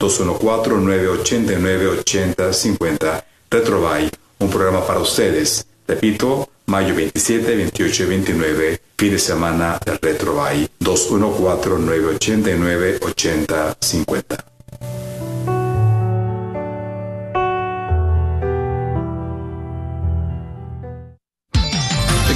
214-989-8050. Retrobay, un programa para ustedes. Repito, mayo 27, 28 y 29, fin de semana de Retrobay. 214-989-8050.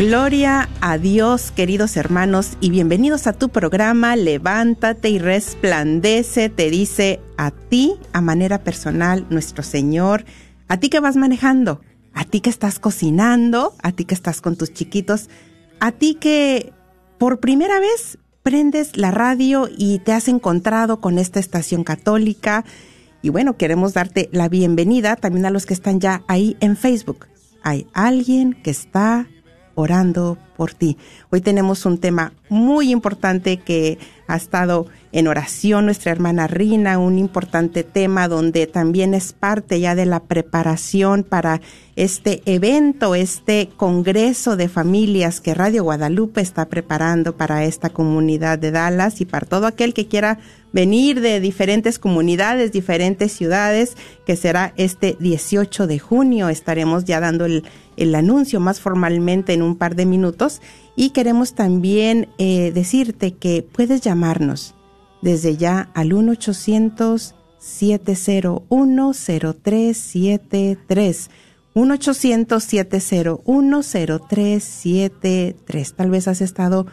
Gloria a Dios, queridos hermanos, y bienvenidos a tu programa Levántate y resplandece, te dice a ti, a manera personal, nuestro Señor, a ti que vas manejando, a ti que estás cocinando, a ti que estás con tus chiquitos, a ti que por primera vez prendes la radio y te has encontrado con esta estación católica. Y bueno, queremos darte la bienvenida también a los que están ya ahí en Facebook. Hay alguien que está por ti. Hoy tenemos un tema muy importante que ha estado en oración nuestra hermana Rina, un importante tema donde también es parte ya de la preparación para este evento, este congreso de familias que Radio Guadalupe está preparando para esta comunidad de Dallas y para todo aquel que quiera venir de diferentes comunidades, diferentes ciudades, que será este 18 de junio. Estaremos ya dando el, el anuncio más formalmente en un par de minutos y queremos también eh, decirte que puedes llamarnos desde ya al 1-800-701-0373. 1-800-701-0373. Tal vez has estado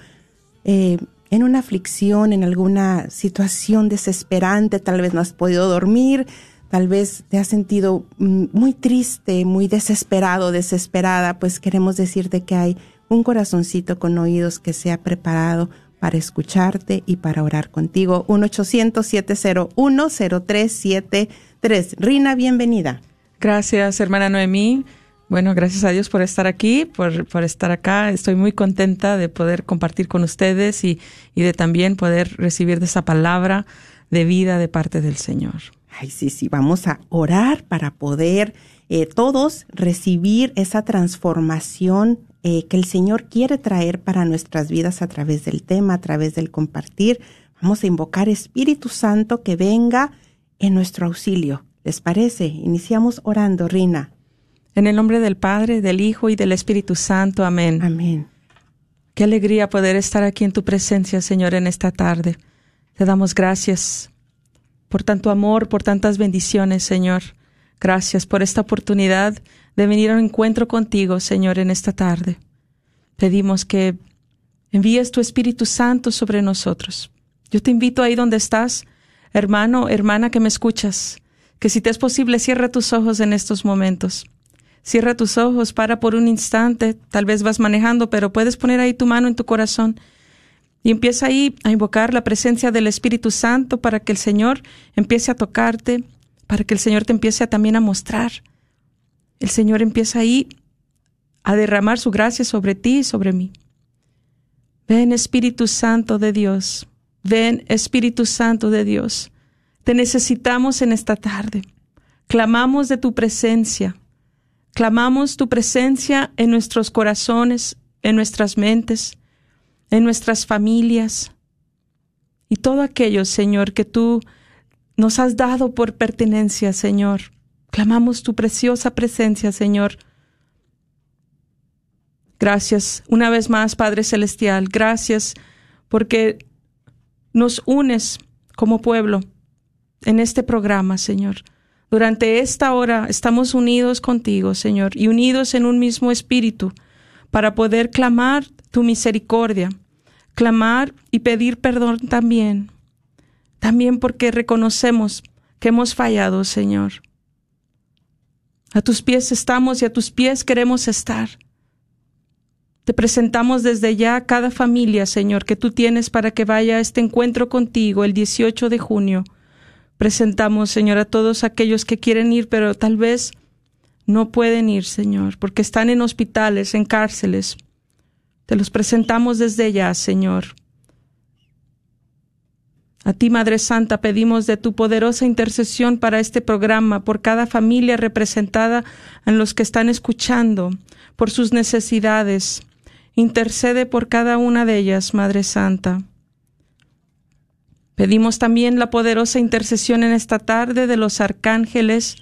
eh, en una aflicción, en alguna situación desesperante, tal vez no has podido dormir, tal vez te has sentido mm, muy triste, muy desesperado, desesperada, pues queremos decirte que hay un corazoncito con oídos que se ha preparado para escucharte y para orar contigo. 1-800-701-0373. Rina, bienvenida. Gracias, hermana Noemí. Bueno, gracias a Dios por estar aquí, por, por estar acá. Estoy muy contenta de poder compartir con ustedes y, y de también poder recibir de esa palabra de vida de parte del Señor. Ay, sí, sí, vamos a orar para poder eh, todos recibir esa transformación eh, que el Señor quiere traer para nuestras vidas a través del tema, a través del compartir. Vamos a invocar Espíritu Santo que venga en nuestro auxilio. ¿Les parece? Iniciamos orando, Rina. En el nombre del Padre, del Hijo y del Espíritu Santo. Amén. Amén. Qué alegría poder estar aquí en tu presencia, Señor, en esta tarde. Te damos gracias por tanto amor, por tantas bendiciones, Señor. Gracias por esta oportunidad de venir a un encuentro contigo, Señor, en esta tarde. Pedimos que envíes tu Espíritu Santo sobre nosotros. Yo te invito ahí donde estás, hermano, hermana que me escuchas, que si te es posible, cierra tus ojos en estos momentos. Cierra tus ojos, para por un instante, tal vez vas manejando, pero puedes poner ahí tu mano en tu corazón y empieza ahí a invocar la presencia del Espíritu Santo para que el Señor empiece a tocarte, para que el Señor te empiece a, también a mostrar. El Señor empieza ahí a derramar su gracia sobre ti y sobre mí. Ven Espíritu Santo de Dios, ven Espíritu Santo de Dios. Te necesitamos en esta tarde. clamamos de tu presencia, clamamos tu presencia en nuestros corazones, en nuestras mentes, en nuestras familias y todo aquello, Señor, que tú nos has dado por pertenencia, Señor. Clamamos tu preciosa presencia, Señor. Gracias una vez más, Padre Celestial. Gracias porque nos unes como pueblo en este programa, Señor. Durante esta hora estamos unidos contigo, Señor, y unidos en un mismo espíritu para poder clamar tu misericordia, clamar y pedir perdón también, también porque reconocemos que hemos fallado, Señor. A tus pies estamos y a tus pies queremos estar. Te presentamos desde ya cada familia, Señor, que tú tienes para que vaya a este encuentro contigo el 18 de junio. Presentamos, Señor, a todos aquellos que quieren ir, pero tal vez no pueden ir, Señor, porque están en hospitales, en cárceles. Te los presentamos desde ya, Señor. A ti, Madre Santa, pedimos de tu poderosa intercesión para este programa, por cada familia representada en los que están escuchando, por sus necesidades. Intercede por cada una de ellas, Madre Santa. Pedimos también la poderosa intercesión en esta tarde de los arcángeles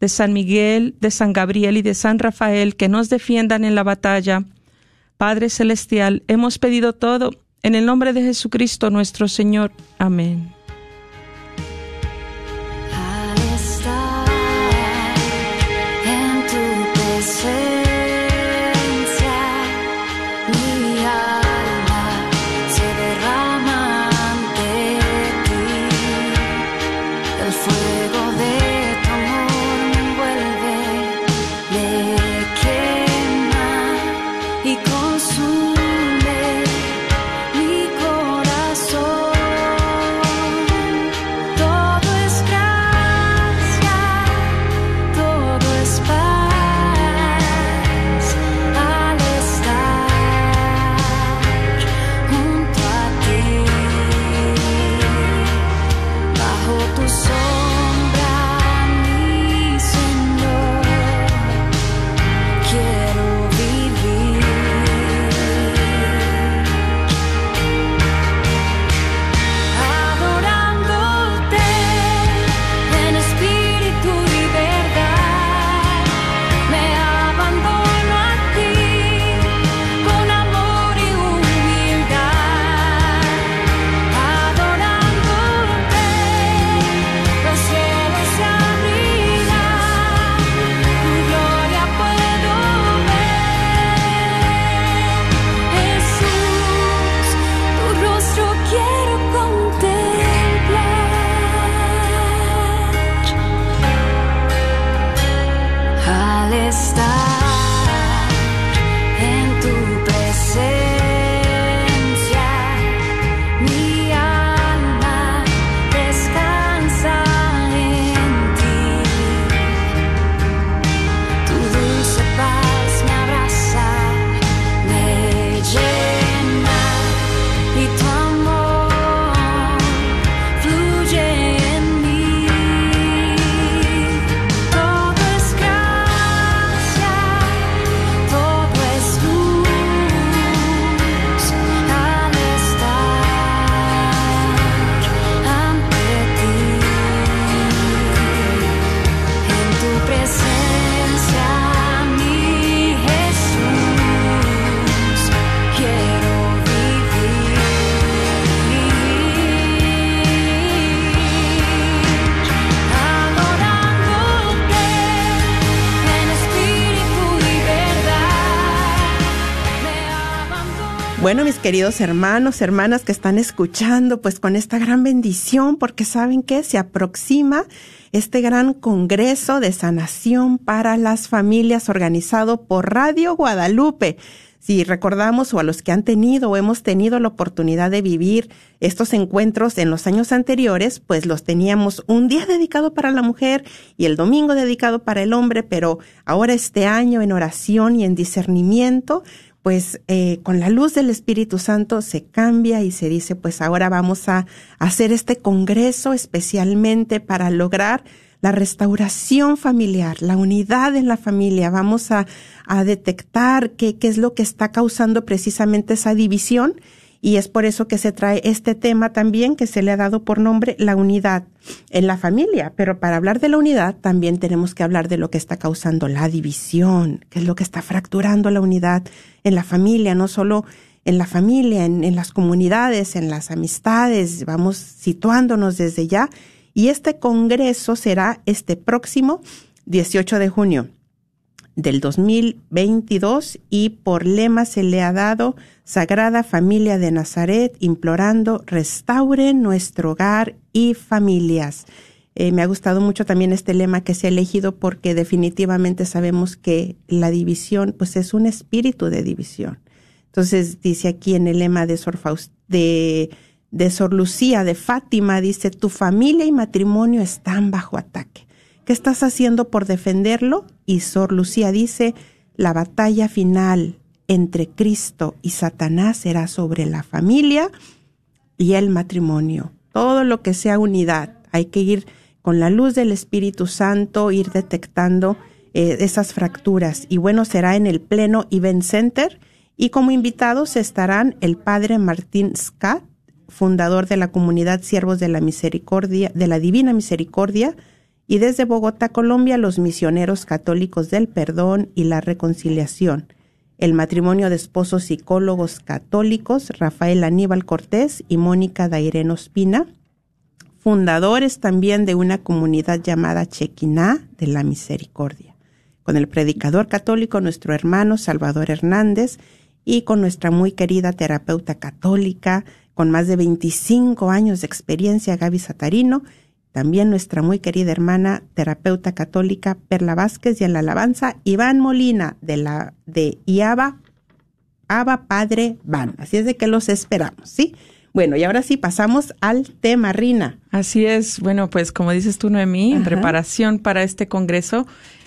de San Miguel, de San Gabriel y de San Rafael que nos defiendan en la batalla. Padre Celestial, hemos pedido todo en el nombre de Jesucristo nuestro Señor. Amén. Bueno, mis queridos hermanos, hermanas que están escuchando, pues con esta gran bendición, porque saben que se aproxima este gran congreso de sanación para las familias organizado por Radio Guadalupe. Si recordamos o a los que han tenido o hemos tenido la oportunidad de vivir estos encuentros en los años anteriores, pues los teníamos un día dedicado para la mujer y el domingo dedicado para el hombre, pero ahora este año en oración y en discernimiento, pues eh, con la luz del Espíritu Santo se cambia y se dice, pues ahora vamos a hacer este congreso especialmente para lograr la restauración familiar, la unidad en la familia. Vamos a, a detectar qué, qué es lo que está causando precisamente esa división y es por eso que se trae este tema también que se le ha dado por nombre la unidad en la familia. Pero para hablar de la unidad también tenemos que hablar de lo que está causando la división, que es lo que está fracturando la unidad en la familia, no solo en la familia, en, en las comunidades, en las amistades. Vamos situándonos desde ya. Y este congreso será este próximo 18 de junio del 2022 y por lema se le ha dado Sagrada Familia de Nazaret, implorando restaure nuestro hogar y familias. Eh, me ha gustado mucho también este lema que se ha elegido porque definitivamente sabemos que la división pues es un espíritu de división. Entonces dice aquí en el lema de Sor, de, de Sor Lucía de Fátima, dice, tu familia y matrimonio están bajo ataque. ¿Qué estás haciendo por defenderlo? Y Sor Lucía dice, la batalla final entre Cristo y Satanás será sobre la familia y el matrimonio. Todo lo que sea unidad, hay que ir con la luz del Espíritu Santo, ir detectando eh, esas fracturas. Y bueno, será en el Pleno Event Center. Y como invitados estarán el padre Martín Scott, fundador de la comunidad Siervos de la Misericordia, de la Divina Misericordia, y desde Bogotá, Colombia, los misioneros católicos del perdón y la reconciliación, el matrimonio de esposos psicólogos católicos, Rafael Aníbal Cortés y Mónica Daireno Espina, fundadores también de una comunidad llamada Chequiná de la Misericordia, con el predicador católico nuestro hermano Salvador Hernández y con nuestra muy querida terapeuta católica, con más de 25 años de experiencia, Gaby Satarino, también nuestra muy querida hermana terapeuta católica Perla Vázquez y en la alabanza Iván Molina de la de IABA, Aba Padre Van. Así es de que los esperamos, ¿sí? Bueno, y ahora sí pasamos al tema, Rina. Así es. Bueno, pues como dices tú, Noemí, en preparación para este congreso,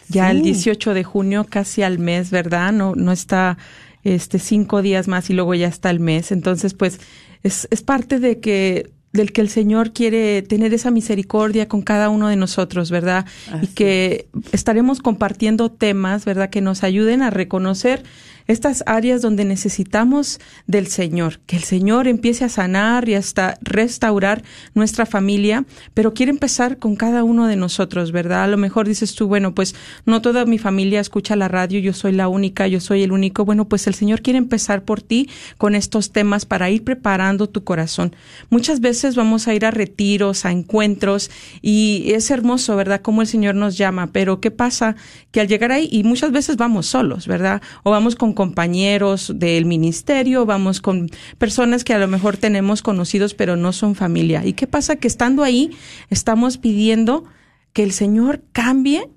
ya el 18 de junio, casi al mes, ¿verdad? No, no está este cinco días más y luego ya está el mes. Entonces, pues, es, es parte de que del que el Señor quiere tener esa misericordia con cada uno de nosotros, ¿verdad? Y que estaremos compartiendo temas, ¿verdad? Que nos ayuden a reconocer estas áreas donde necesitamos del Señor, que el Señor empiece a sanar y hasta restaurar nuestra familia, pero quiere empezar con cada uno de nosotros, ¿verdad? A lo mejor dices tú, bueno, pues no toda mi familia escucha la radio, yo soy la única, yo soy el único. Bueno, pues el Señor quiere empezar por ti con estos temas para ir preparando tu corazón. Muchas veces vamos a ir a retiros, a encuentros y es hermoso, ¿verdad? Cómo el Señor nos llama, pero ¿qué pasa? Que al llegar ahí, y muchas veces vamos solos, ¿verdad? O vamos con compañeros del ministerio, vamos con personas que a lo mejor tenemos conocidos pero no son familia. ¿Y qué pasa? Que estando ahí estamos pidiendo que el Señor cambie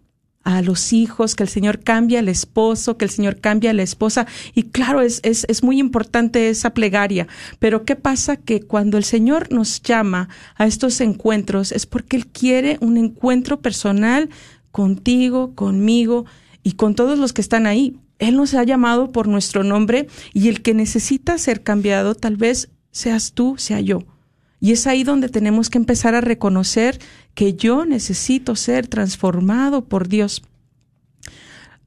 a los hijos, que el Señor cambie al esposo, que el Señor cambie a la esposa. Y claro, es, es, es, muy importante esa plegaria. Pero ¿qué pasa? Que cuando el Señor nos llama a estos encuentros es porque Él quiere un encuentro personal contigo, conmigo y con todos los que están ahí. Él nos ha llamado por nuestro nombre y el que necesita ser cambiado tal vez seas tú, sea yo. Y es ahí donde tenemos que empezar a reconocer que yo necesito ser transformado por Dios.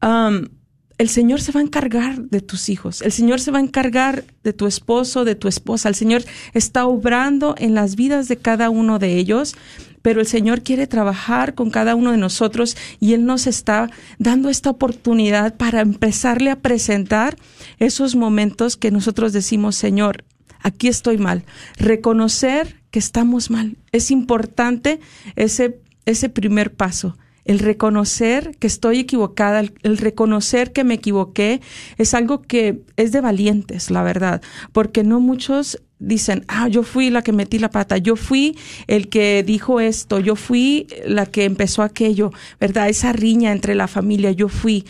el Señor se va a encargar de tus hijos, el Señor se va a encargar de tu esposo, de tu esposa, el Señor está obrando en las vidas de cada uno de ellos pero el Señor quiere trabajar con cada uno de nosotros y Él nos está dando esta oportunidad para empezarle a presentar esos momentos que nosotros decimos, Señor, aquí estoy mal. Reconocer que estamos mal. Es importante ese, ese primer paso. El reconocer que estoy equivocada, el, reconocer que me equivoqué, es algo que es de valientes, la verdad, porque no muchos dicen, ah, yo fui la que metí la pata, yo fui el que dijo esto, yo fui la que empezó aquello, ¿verdad? Esa riña entre la familia, yo fui.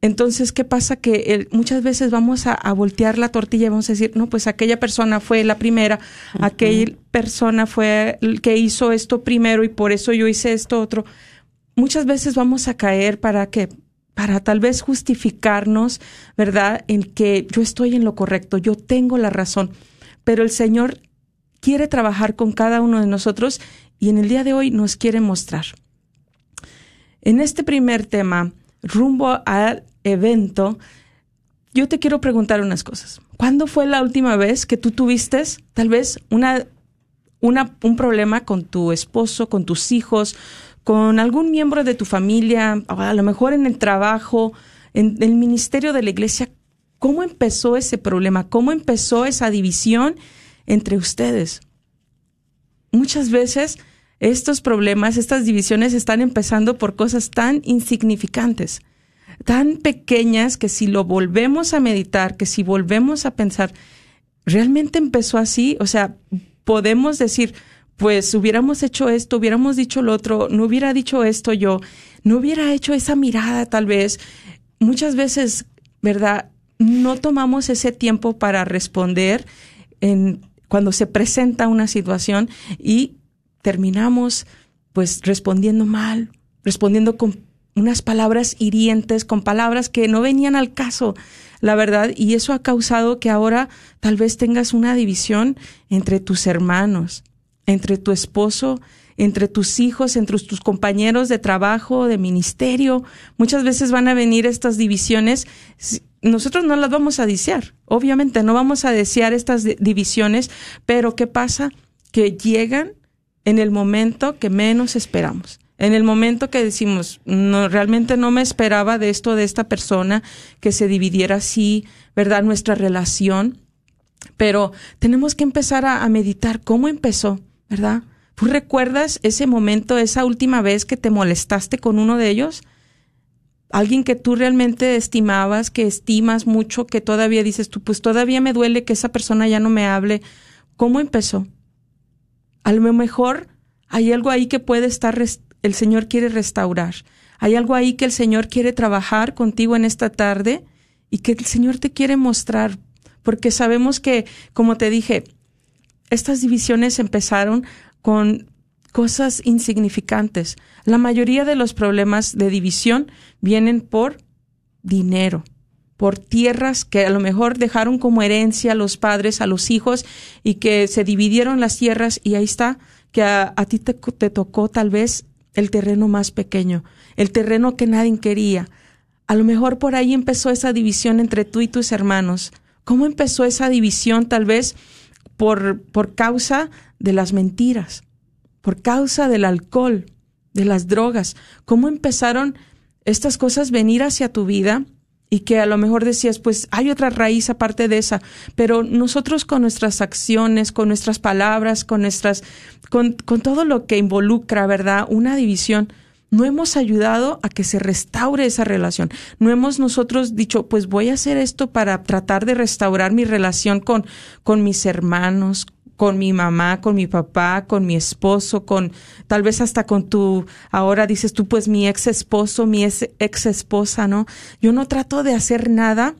Entonces, ¿qué pasa? Que muchas veces vamos a, voltear la tortilla y vamos a decir, no, pues aquella persona fue la primera, aquella persona fue el que hizo esto primero y por eso yo hice esto otro. Muchas veces vamos a caer para que para tal vez justificarnos, ¿verdad? En que yo estoy en lo correcto, yo tengo la razón pero el Señor quiere trabajar con cada uno de nosotros y en el día de hoy nos quiere mostrar. en este primer tema, rumbo al evento, yo te quiero preguntar unas cosas. ¿Cuándo fue la última vez que tú tuviste tal vez una, una, un problema con tu esposo, con tus hijos, con algún miembro de tu familia, a lo mejor en el trabajo, en el ministerio de la iglesia? ¿Cómo empezó ese problema? ¿Cómo empezó esa división entre ustedes? Muchas veces estos problemas, estas divisiones están empezando por cosas tan insignificantes tan pequeñas que si lo volvemos a meditar, que si volvemos a pensar, ¿realmente empezó así? O sea, podemos decir, pues hubiéramos hecho esto, hubiéramos dicho lo otro, no hubiera dicho esto yo, no hubiera hecho esa mirada tal vez. Muchas veces, ¿verdad? No tomamos ese tiempo para responder en, cuando se presenta una situación y terminamos pues respondiendo mal, respondiendo con unas palabras hirientes, con palabras que no venían al caso, la verdad, y eso ha causado que ahora tal vez tengas una división entre tus hermanos, entre tu esposo, entre tus hijos, entre tus compañeros de trabajo, de ministerio. Muchas veces van a venir estas divisiones. Nosotros no las vamos a desear, obviamente no vamos a desear estas divisiones, pero ¿qué pasa? Que llegan en el momento que menos esperamos en el momento que decimos, no, realmente no me esperaba de esto, de esta persona, que se dividiera así, ¿verdad? Nuestra relación. Pero tenemos que empezar a, meditar cómo empezó, ¿verdad? ¿Tú recuerdas ese momento, esa última vez que te molestaste con uno de ellos? Alguien que tú realmente estimabas, que estimas mucho, que todavía dices tú, pues todavía me duele que esa persona ya no me hable. ¿Cómo empezó? A lo mejor hay algo ahí que puede estar el Señor quiere restaurar. Hay algo ahí que el Señor quiere trabajar contigo en esta tarde y que el Señor te quiere mostrar, porque sabemos que, como te dije, estas divisiones empezaron con cosas insignificantes. La mayoría de los problemas de división vienen por dinero, por tierras que a lo mejor dejaron como herencia a los padres, a los hijos, y que se dividieron las tierras y ahí está, que a, ti te, te tocó tal vez el terreno más pequeño, el terreno que nadie quería. A lo mejor por ahí empezó esa división entre tú y tus hermanos. ¿Cómo empezó esa división? Tal vez por, por causa de las mentiras, por causa del alcohol, de las drogas. ¿Cómo empezaron estas cosas venir hacia tu vida? y que a lo mejor decías, pues hay otra raíz aparte de esa, pero nosotros con nuestras acciones, con nuestras palabras, con nuestras, con, con todo lo que involucra, ¿verdad? Una división, no hemos ayudado a que se restaure esa relación. No hemos nosotros dicho, pues voy a hacer esto para tratar de restaurar mi relación con, con mis hermanos, con mi mamá, con mi papá, con mi esposo, con tal vez hasta con tu, ahora dices tú, pues mi ex esposo, mi ex, esposa, ¿no? Yo no trato de hacer nada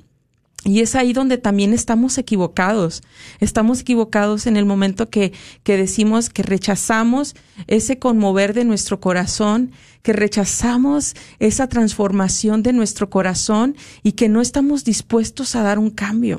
y es ahí donde también estamos equivocados. Estamos equivocados en el momento que, que decimos que rechazamos ese conmover de nuestro corazón, que rechazamos esa transformación de nuestro corazón y que no estamos dispuestos a dar un cambio.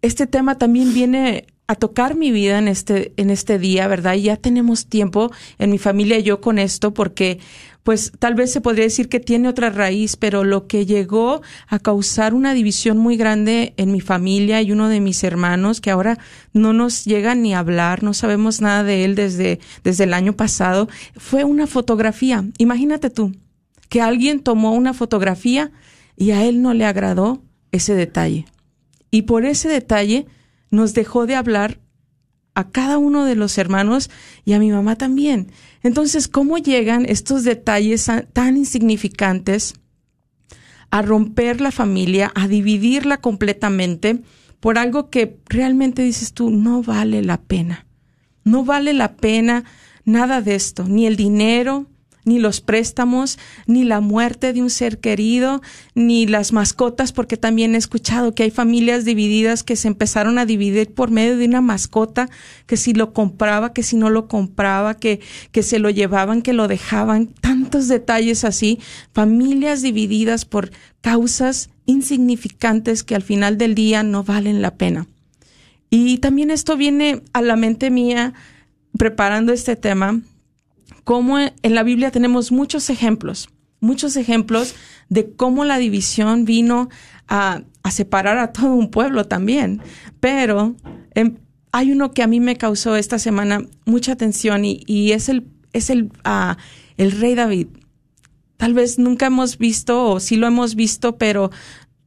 Este tema también viene a tocar mi vida en este, en este día, ¿verdad? Y ya tenemos tiempo en mi familia y yo con esto porque pues tal vez se podría decir que tiene otra raíz, pero lo que llegó a causar una división muy grande en mi familia y uno de mis hermanos, que ahora no nos llega ni a hablar, no sabemos nada de él desde, desde el año pasado, fue una fotografía. Imagínate tú, que alguien tomó una fotografía y a él no le agradó ese detalle. Y por ese detalle, nos dejó de hablar a cada uno de los hermanos y a mi mamá también. Entonces, ¿cómo llegan estos detalles tan insignificantes a romper la familia, a dividirla completamente por algo que realmente dices tú, no vale la pena? No vale la pena nada de esto, ni el dinero, ni los préstamos, ni la muerte de un ser querido, ni las mascotas, porque también he escuchado que hay familias divididas que se empezaron a dividir por medio de una mascota, que si lo compraba, que si no lo compraba, que, que se lo llevaban, que lo dejaban, tantos detalles así, familias divididas por causas insignificantes que al final del día no valen la pena. Y también esto viene a la mente mía preparando este tema cómo en la Biblia tenemos muchos ejemplos, muchos ejemplos de cómo la división vino a, separar a todo un pueblo también. Pero em, hay uno que a mí me causó esta semana mucha atención y, es el, es el, ah, el rey David. Tal vez nunca hemos visto o sí lo hemos visto, pero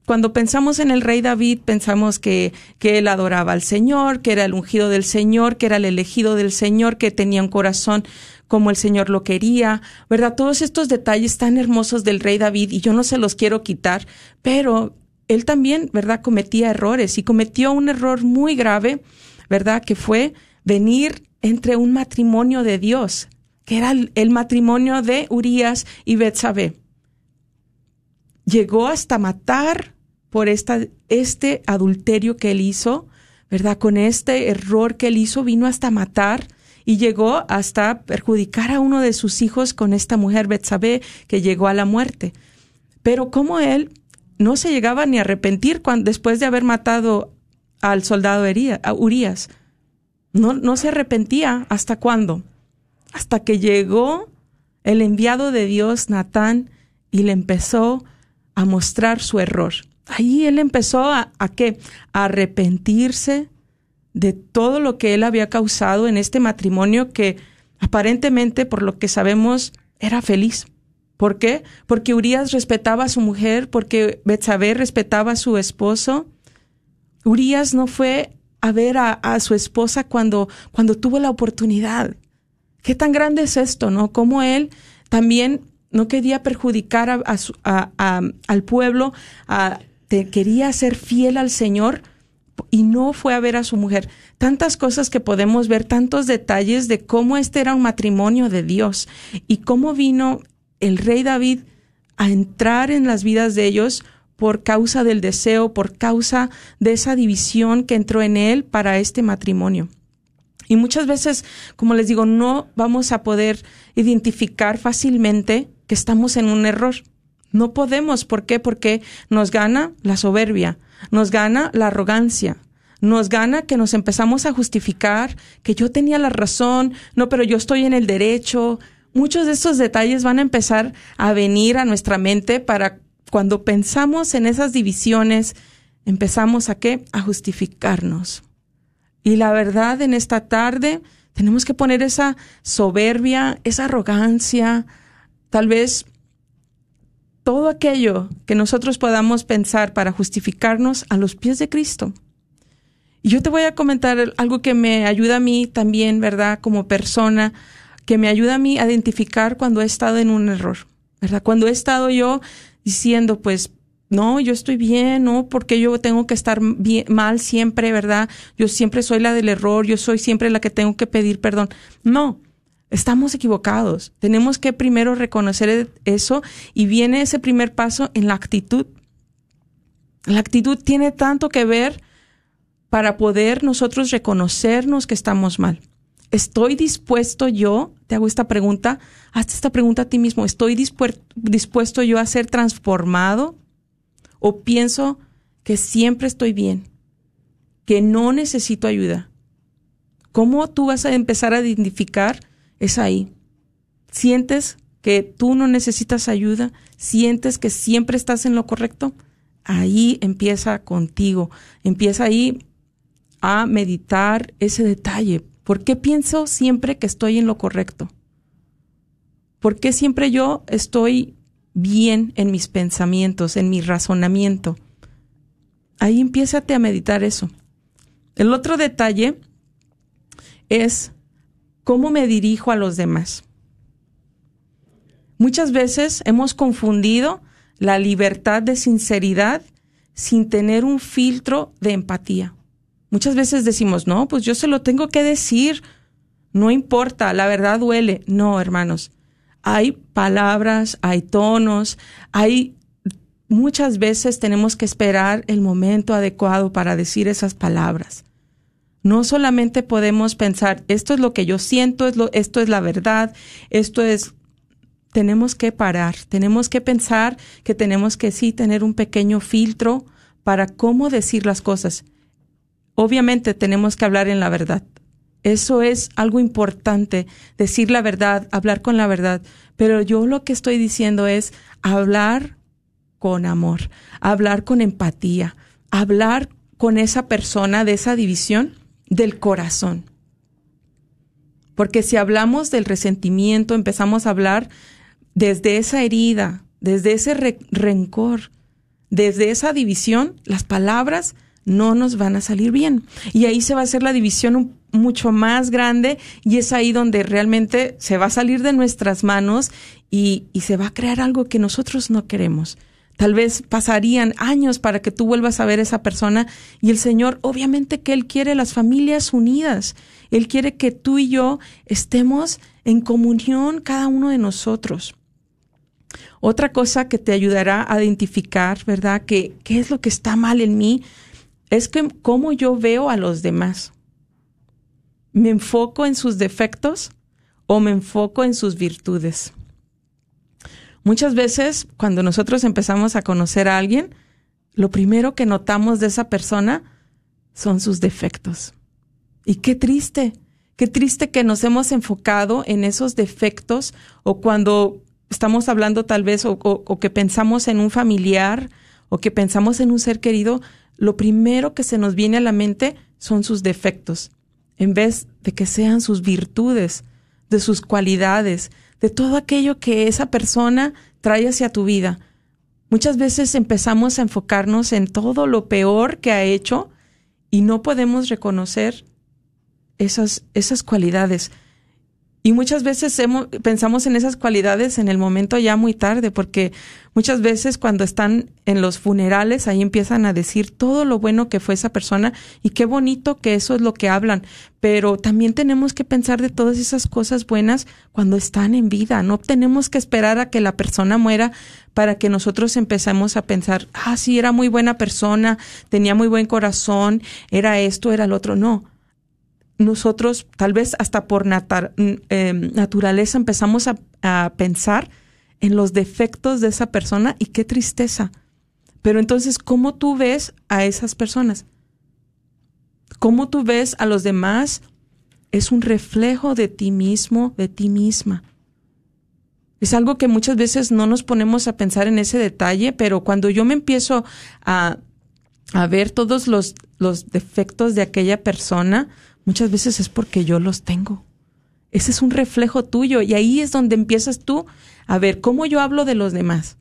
cuando pensamos en el rey David, pensamos que, que, él adoraba al Señor, que era el ungido del Señor, que era el elegido del Señor, que tenía un corazón como el Señor lo quería, ¿verdad? Todos estos detalles tan hermosos del rey David y yo no se los quiero quitar, pero él también, ¿verdad? Cometía errores y cometió un error muy grave, ¿verdad? Que fue venir entre un matrimonio de Dios, que era el, matrimonio de Urias y Betsabé. Llegó hasta matar por esta, este adulterio que él hizo, ¿verdad? Con este error que él hizo, vino hasta matar y llegó hasta perjudicar a uno de sus hijos con esta mujer Betsabé que llegó a la muerte. Pero como él no se llegaba ni a arrepentir después de haber matado al soldado Urias. No, no se arrepentía hasta cuándo? Hasta que llegó el enviado de Dios, Natán, y le empezó a mostrar su error. Ahí él empezó a, qué? A arrepentirse de todo lo que él había causado en este matrimonio que aparentemente, por lo que sabemos, era feliz. ¿Por qué? Porque Urias respetaba a su mujer, porque Betsabé respetaba a su esposo. Urias no fue a ver a, su esposa cuando, cuando tuvo la oportunidad. ¿Qué tan grande es esto, no? Como él también no quería perjudicar a, al pueblo, a, quería ser fiel al Señor y no fue a ver a su mujer. Tantas cosas que podemos ver, tantos detalles de cómo este era un matrimonio de Dios y cómo vino el rey David a entrar en las vidas de ellos por causa del deseo, por causa de esa división que entró en él para este matrimonio. Y muchas veces, como les digo, no vamos a poder identificar fácilmente que estamos en un error. No podemos. ¿Por qué? Porque nos gana la soberbia, nos gana la arrogancia, nos gana que nos empezamos a justificar, que yo tenía la razón, no, pero yo estoy en el derecho. Muchos de estos detalles van a empezar a venir a nuestra mente para cuando pensamos en esas divisiones, empezamos a qué? A justificarnos. Y la verdad, en esta tarde tenemos que poner esa soberbia, esa arrogancia, tal vez todo aquello que nosotros podamos pensar para justificarnos a los pies de Cristo. Y yo te voy a comentar algo que me ayuda a mí también, ¿verdad? Como persona, que me ayuda a mí a identificar cuando he estado en un error, ¿verdad? Cuando he estado yo diciendo, pues, no, yo estoy bien, no, porque yo tengo que estar mal siempre, ¿verdad? Yo siempre soy la del error, yo soy siempre la que tengo que pedir perdón. No, estamos equivocados. Tenemos que primero reconocer eso y viene ese primer paso en la actitud. La actitud tiene tanto que ver para poder nosotros reconocernos que estamos mal. ¿Estoy dispuesto yo, te hago esta pregunta, hazte esta pregunta a ti mismo, ¿estoy dispuesto yo a ser transformado? ¿O pienso que siempre estoy bien, que no necesito ayuda? ¿Cómo tú vas a empezar a identificar? Es ahí. ¿Sientes que tú no necesitas ayuda? ¿Sientes que siempre estás en lo correcto? Ahí empieza contigo, empieza ahí a meditar ese detalle. ¿Por qué pienso siempre que estoy en lo correcto? ¿Por qué siempre yo estoy bien en mis pensamientos, en mi razonamiento? Ahí empiézate a meditar eso. El otro detalle es cómo me dirijo a los demás. Muchas veces hemos confundido la libertad de sinceridad sin tener un filtro de empatía. Muchas veces decimos, no, pues yo se lo tengo que decir, no importa, la verdad duele. No, hermanos, hay palabras, hay tonos, hay muchas veces tenemos que esperar el momento adecuado para decir esas palabras. No solamente podemos pensar, esto es lo que yo siento, es lo, esto es la verdad, esto es... Tenemos que parar, tenemos que pensar que tenemos que sí tener un pequeño filtro para cómo decir las cosas. Obviamente tenemos que hablar en la verdad. Eso es algo importante, decir la verdad, hablar con la verdad. Pero yo lo que estoy diciendo es hablar con amor, hablar con empatía, hablar con esa persona de esa división del corazón. Porque si hablamos del resentimiento, empezamos a hablar desde esa herida, desde ese rencor, desde esa división, las palabras no nos van a salir bien. Y ahí se va a hacer la división mucho más grande y es ahí donde realmente se va a salir de nuestras manos y, y se va a crear algo que nosotros no queremos. Tal vez pasarían años para que tú vuelvas a ver a esa persona y el Señor, obviamente que Él quiere las familias unidas. Él quiere que tú y yo estemos en comunión cada uno de nosotros. Otra cosa que te ayudará a identificar, ¿verdad? Que qué es lo que está mal en mí es que cómo yo veo a los demás. ¿Me enfoco en sus defectos o me enfoco en sus virtudes? Muchas veces cuando nosotros empezamos a conocer a alguien, lo primero que notamos de esa persona son sus defectos. Y qué triste, qué triste que nos hemos enfocado en esos defectos o cuando estamos hablando tal vez o, que pensamos en un familiar o que pensamos en un ser querido, lo primero que se nos viene a la mente son sus defectos, en vez de que sean sus virtudes, de sus cualidades, de todo aquello que esa persona trae hacia tu vida. Muchas veces empezamos a enfocarnos en todo lo peor que ha hecho y no podemos reconocer esas, esas cualidades. Y muchas veces pensamos en esas cualidades en el momento ya muy tarde, porque muchas veces cuando están en los funerales, ahí empiezan a decir todo lo bueno que fue esa persona y qué bonito que eso es lo que hablan. Pero también tenemos que pensar de todas esas cosas buenas cuando están en vida. No tenemos que esperar a que la persona muera para que nosotros empecemos a pensar, ah, sí, era muy buena persona, tenía muy buen corazón, era esto, era lo otro. No nosotros tal vez hasta por mm, em, naturaleza empezamos a, a pensar en los defectos de esa persona y qué tristeza. Pero entonces, ¿cómo tú ves a esas personas? ¿Cómo tú ves a los demás? Es un reflejo de ti mismo, de ti misma. Es algo que muchas veces no nos ponemos a pensar en ese detalle, pero cuando yo me empiezo a, a ver todos los, los defectos de aquella persona, muchas veces es porque yo los tengo. Ese es un reflejo tuyo y ahí es donde empiezas tú a ver cómo yo hablo de los demás,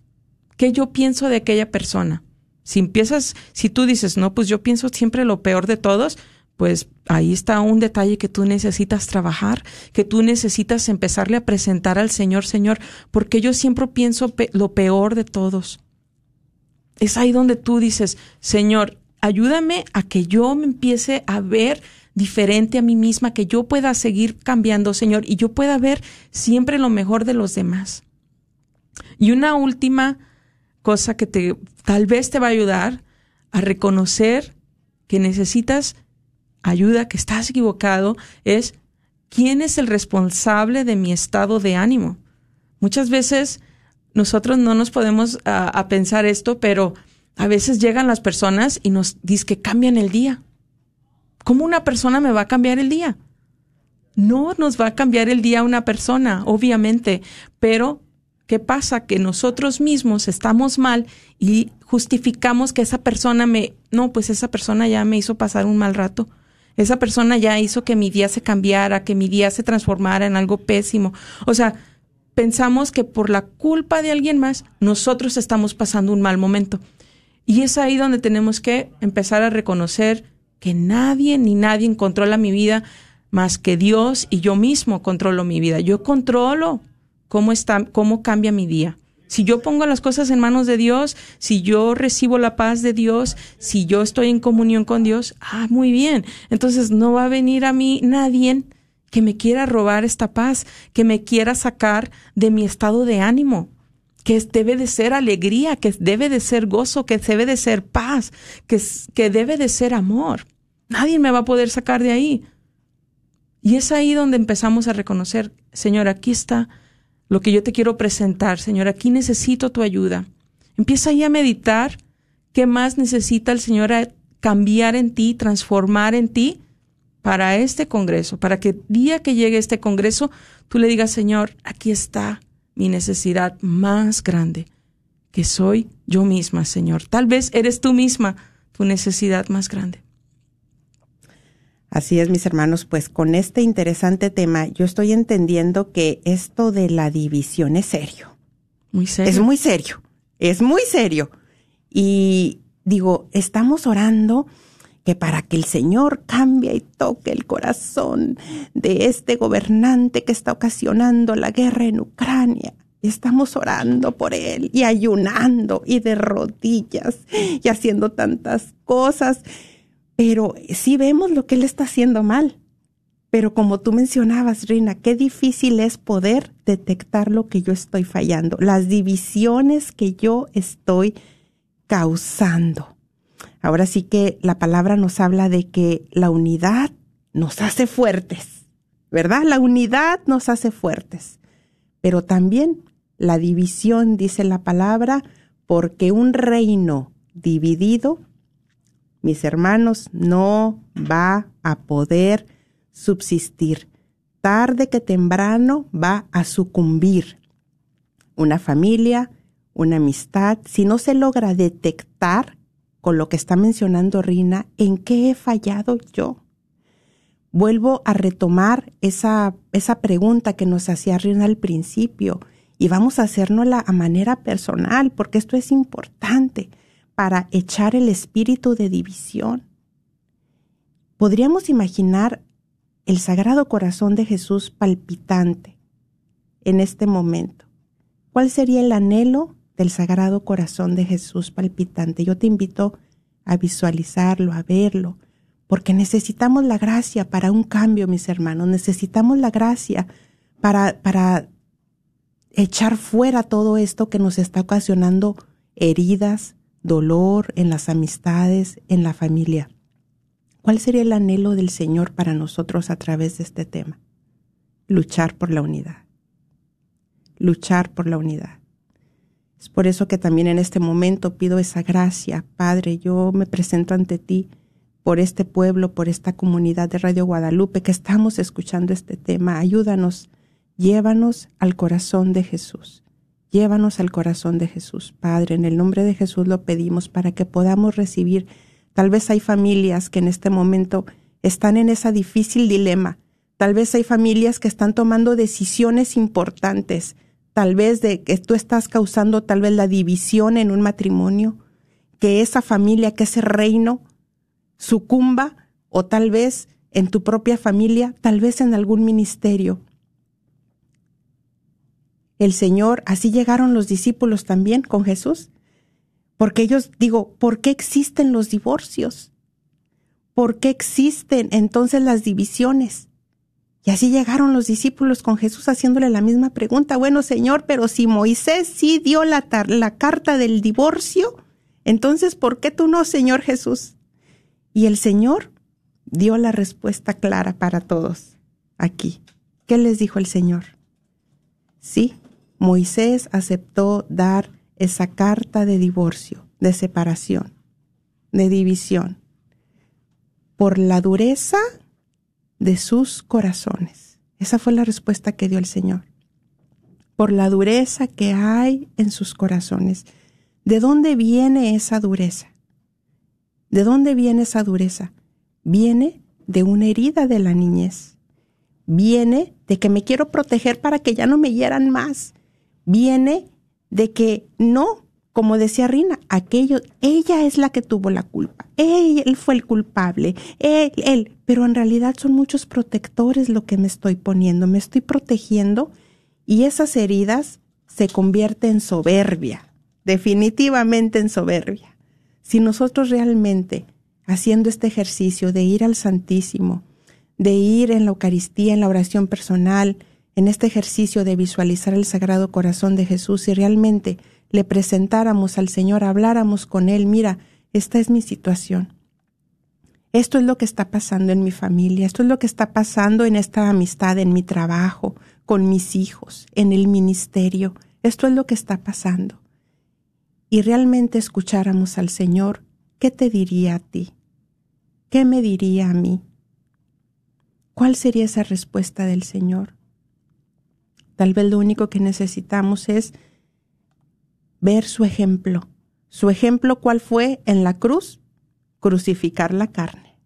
qué yo pienso de aquella persona. Si empiezas, si tú dices, no, pues yo pienso siempre lo peor de todos, pues ahí está un detalle que tú necesitas trabajar, que tú necesitas empezarle a presentar al Señor, Señor, porque yo siempre pienso lo peor de todos. Es ahí donde tú dices, Señor, ayúdame a que yo me empiece a ver diferente a mí misma, que yo pueda seguir cambiando, Señor, y yo pueda ver siempre lo mejor de los demás. Y una última cosa que te tal vez te va a ayudar a reconocer que necesitas ayuda, que estás equivocado, es quién es el responsable de mi estado de ánimo. Muchas veces nosotros no nos podemos a, pensar esto, pero a veces llegan las personas y nos dicen que cambian el día. ¿Cómo una persona me va a cambiar el día? No nos va a cambiar el día una persona, obviamente, pero ¿qué pasa? Que nosotros mismos estamos mal y justificamos que esa persona me, no, pues esa persona ya me hizo pasar un mal rato. Esa persona ya hizo que mi día se cambiara, que mi día se transformara en algo pésimo. O sea, pensamos que por la culpa de alguien más, nosotros estamos pasando un mal momento. Y es ahí donde tenemos que empezar a reconocer que nadie ni nadie controla mi vida más que Dios y yo mismo controlo mi vida. Yo controlo cómo está, cómo cambia mi día. Si yo pongo las cosas en manos de Dios, si yo recibo la paz de Dios, si yo estoy en comunión con Dios, ah, muy bien. Entonces no va a venir a mí nadie que me quiera robar esta paz, que me quiera sacar de mi estado de ánimo, que debe de ser alegría, que debe de ser gozo, que debe de ser paz, que, que debe de ser amor. Nadie me va a poder sacar de ahí. Y es ahí donde empezamos a reconocer, Señor, aquí está lo que yo te quiero presentar, Señor, aquí necesito tu ayuda. Empieza ahí a meditar qué más necesita el Señor cambiar en ti, transformar en ti, para este Congreso, para que el día que llegue este Congreso, tú le digas, Señor, aquí está mi necesidad más grande, que soy yo misma, Señor. Tal vez eres tú misma tu necesidad más grande. Así es, mis hermanos, pues con este interesante tema yo estoy entendiendo que esto de la división es serio. Muy serio. Es muy serio, es muy serio. Y digo, estamos orando que para que el Señor cambie y toque el corazón de este gobernante que está ocasionando la guerra en Ucrania. Estamos orando por él y ayunando y de rodillas y haciendo tantas cosas. Pero sí vemos lo que él está haciendo mal. Pero como tú mencionabas, Rina, qué difícil es poder detectar lo que yo estoy fallando, las divisiones que yo estoy causando. Ahora sí que la palabra nos habla de que la unidad nos hace fuertes, ¿verdad? La unidad nos hace fuertes. Pero también la división, dice la palabra, porque un reino dividido mis hermanos, no va a poder subsistir. Tarde que temprano va a sucumbir. Una familia, una amistad, si no se logra detectar con lo que está mencionando Rina, ¿en qué he fallado yo? Vuelvo a retomar esa, esa pregunta que nos hacía Rina al principio y vamos a hacernosla a manera personal porque esto es importante para echar el espíritu de división. Podríamos imaginar el sagrado corazón de Jesús palpitante en este momento. ¿Cuál sería el anhelo del sagrado corazón de Jesús palpitante? Yo te invito a visualizarlo, a verlo, porque necesitamos la gracia para un cambio, mis hermanos. Necesitamos la gracia para, para echar fuera todo esto que nos está ocasionando heridas, dolor, en las amistades, en la familia. ¿Cuál sería el anhelo del Señor para nosotros a través de este tema? Luchar por la unidad. Luchar por la unidad. Es por eso que también en este momento pido esa gracia. Padre, yo me presento ante ti por este pueblo, por esta comunidad de Radio Guadalupe que estamos escuchando este tema. Ayúdanos, llévanos al corazón de Jesús. Llévanos al corazón de Jesús. Padre, en el nombre de Jesús lo pedimos para que podamos recibir. Tal vez hay familias que en este momento están en esa difícil dilema. Tal vez hay familias que están tomando decisiones importantes. Tal vez de que tú estás causando tal vez la división en un matrimonio, que esa familia, que ese reino sucumba o tal vez en tu propia familia, tal vez en algún ministerio el Señor, así llegaron los discípulos también con Jesús. Porque ellos, digo, ¿por qué existen los divorcios? ¿Por qué existen entonces las divisiones? Y así llegaron los discípulos con Jesús haciéndole la misma pregunta. Bueno, Señor, pero si Moisés sí dio la, la carta del divorcio, entonces ¿por qué tú no, Señor Jesús? Y el Señor dio la respuesta clara para todos aquí. ¿Qué les dijo el Señor? Sí, Moisés aceptó dar esa carta de divorcio, de separación, de división, por la dureza de sus corazones. Esa fue la respuesta que dio el Señor. Por la dureza que hay en sus corazones. ¿De dónde viene esa dureza? ¿De dónde viene esa dureza? Viene de una herida de la niñez. Viene de que me quiero proteger para que ya no me hieran más viene de que no, como decía Rina, aquello, ella es la que tuvo la culpa, él, fue el culpable, él, él, pero en realidad son muchos protectores lo que me estoy poniendo, me estoy protegiendo y esas heridas se convierten en soberbia, definitivamente en soberbia. Si nosotros realmente, haciendo este ejercicio de ir al Santísimo, de ir en la Eucaristía, en la oración personal, en este ejercicio de visualizar el Sagrado Corazón de Jesús y realmente le presentáramos al Señor, habláramos con Él, mira, esta es mi situación. Esto es lo que está pasando en mi familia, esto es lo que está pasando en esta amistad, en mi trabajo, con mis hijos, en el ministerio, esto es lo que está pasando. Y realmente escucháramos al Señor, ¿qué te diría a ti? ¿Qué me diría a mí? ¿cuál sería esa respuesta del Señor? Tal vez lo único que necesitamos es ver su ejemplo. Su ejemplo, ¿cuál fue en la cruz? Crucificar la carne.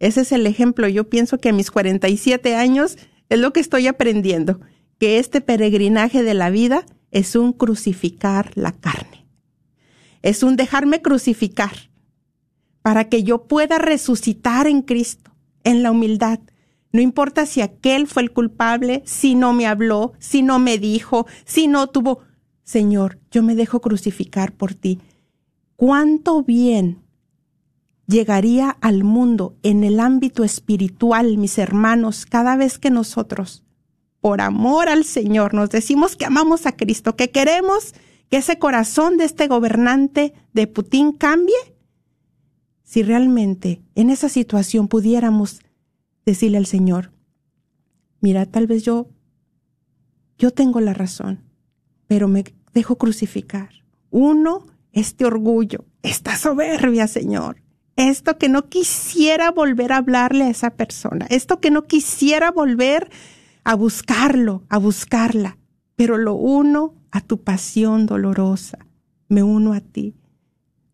Ese es el ejemplo. Yo pienso que a mis 47 años es lo que estoy aprendiendo, que este peregrinaje de la vida es un crucificar la carne. Es un dejarme crucificar para que yo pueda resucitar en Cristo, en la humildad. No importa si aquel fue el culpable, si no me habló, si no me dijo, si no tuvo... Señor, yo me dejo crucificar por ti. ¿Cuánto bien llegaría al mundo en el ámbito espiritual, mis hermanos, cada vez que nosotros, por amor al Señor, nos decimos que amamos a Cristo, que queremos que ese corazón de este gobernante de Putin cambie? Si realmente en esa situación pudiéramos decirle al Señor, mira, tal vez yo, yo tengo la razón, pero me dejo crucificar. Uno, este orgullo, esta soberbia, Señor. Esto que no quisiera volver a hablarle a esa persona. Esto que no quisiera volver a buscarlo, a buscarla. Pero lo uno a tu pasión dolorosa. Me uno a ti.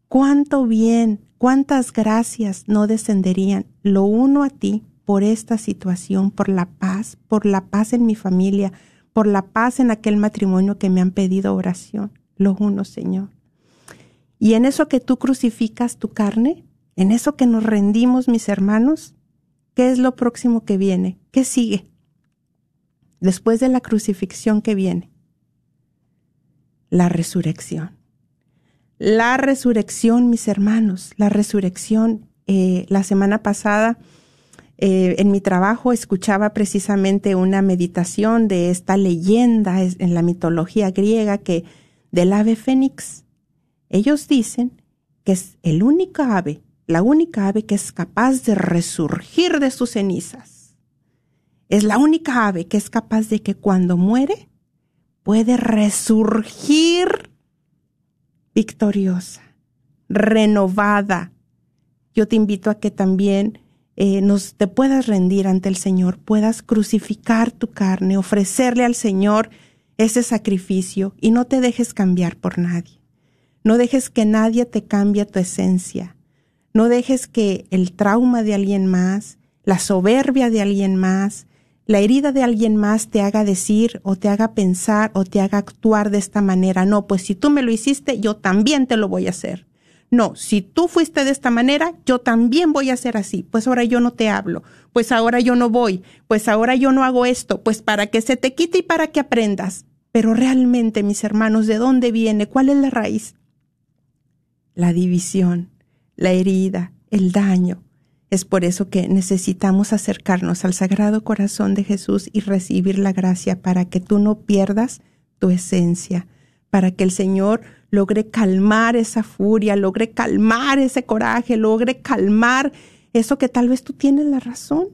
Cuánto bien, cuántas gracias no descenderían. Lo uno a ti por esta situación, por la paz, por la paz en mi familia, por la paz en aquel matrimonio que me han pedido oración. Lo uno, Señor. Y en eso que tú crucificas tu carne, en eso que nos rendimos, mis hermanos, ¿qué es lo próximo que viene? ¿Qué sigue? Después de la crucifixión que viene. La resurrección. La resurrección, mis hermanos, la resurrección. Eh, la semana pasada eh, en mi trabajo escuchaba precisamente una meditación de esta leyenda en la mitología griega que del ave fénix. Ellos dicen que es el único ave, la única ave que es capaz de resurgir de sus cenizas. Es la única ave que es capaz de que cuando muere puede resurgir victoriosa, renovada. Yo te invito a que también eh, nos te puedas rendir ante el Señor, puedas crucificar tu carne, ofrecerle al Señor ese sacrificio y no te dejes cambiar por nadie. No dejes que nadie te cambie tu esencia. No dejes que el trauma de alguien más, la soberbia de alguien más, la herida de alguien más te haga decir o te haga pensar o te haga actuar de esta manera. No, pues si tú me lo hiciste, yo también te lo voy a hacer. No, si tú fuiste de esta manera, yo también voy a ser así. Pues ahora yo no te hablo, pues ahora yo no voy, pues ahora yo no hago esto, pues para que se te quite y para que aprendas. Pero realmente, mis hermanos, ¿de dónde viene? ¿Cuál es la raíz? La división, la herida, el daño. Es por eso que necesitamos acercarnos al Sagrado Corazón de Jesús y recibir la gracia para que tú no pierdas tu esencia, para que el Señor logre calmar esa furia, logre calmar ese coraje, logre calmar eso que tal vez tú tienes la razón.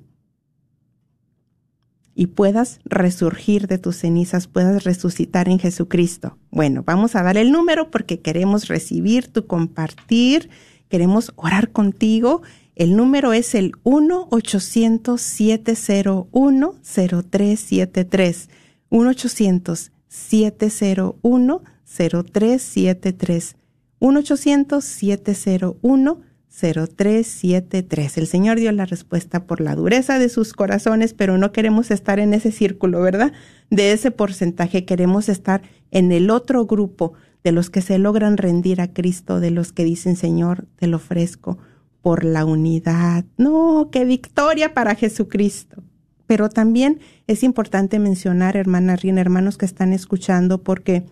Y puedas resurgir de tus cenizas, puedas resucitar en Jesucristo. Bueno, vamos a dar el número porque queremos recibir tu compartir, queremos orar contigo. El número es el 1-800-701-0373. 1-800-701-0373. 0373 1-800-701-0373. El Señor dio la respuesta por la dureza de sus corazones, pero no queremos estar en ese círculo, ¿verdad? De ese porcentaje queremos estar en el otro grupo de los que se logran rendir a Cristo, de los que dicen, Señor, te lo ofrezco por la unidad. No, qué victoria para Jesucristo. Pero también es importante mencionar, hermana Rina, hermanos que están escuchando, porque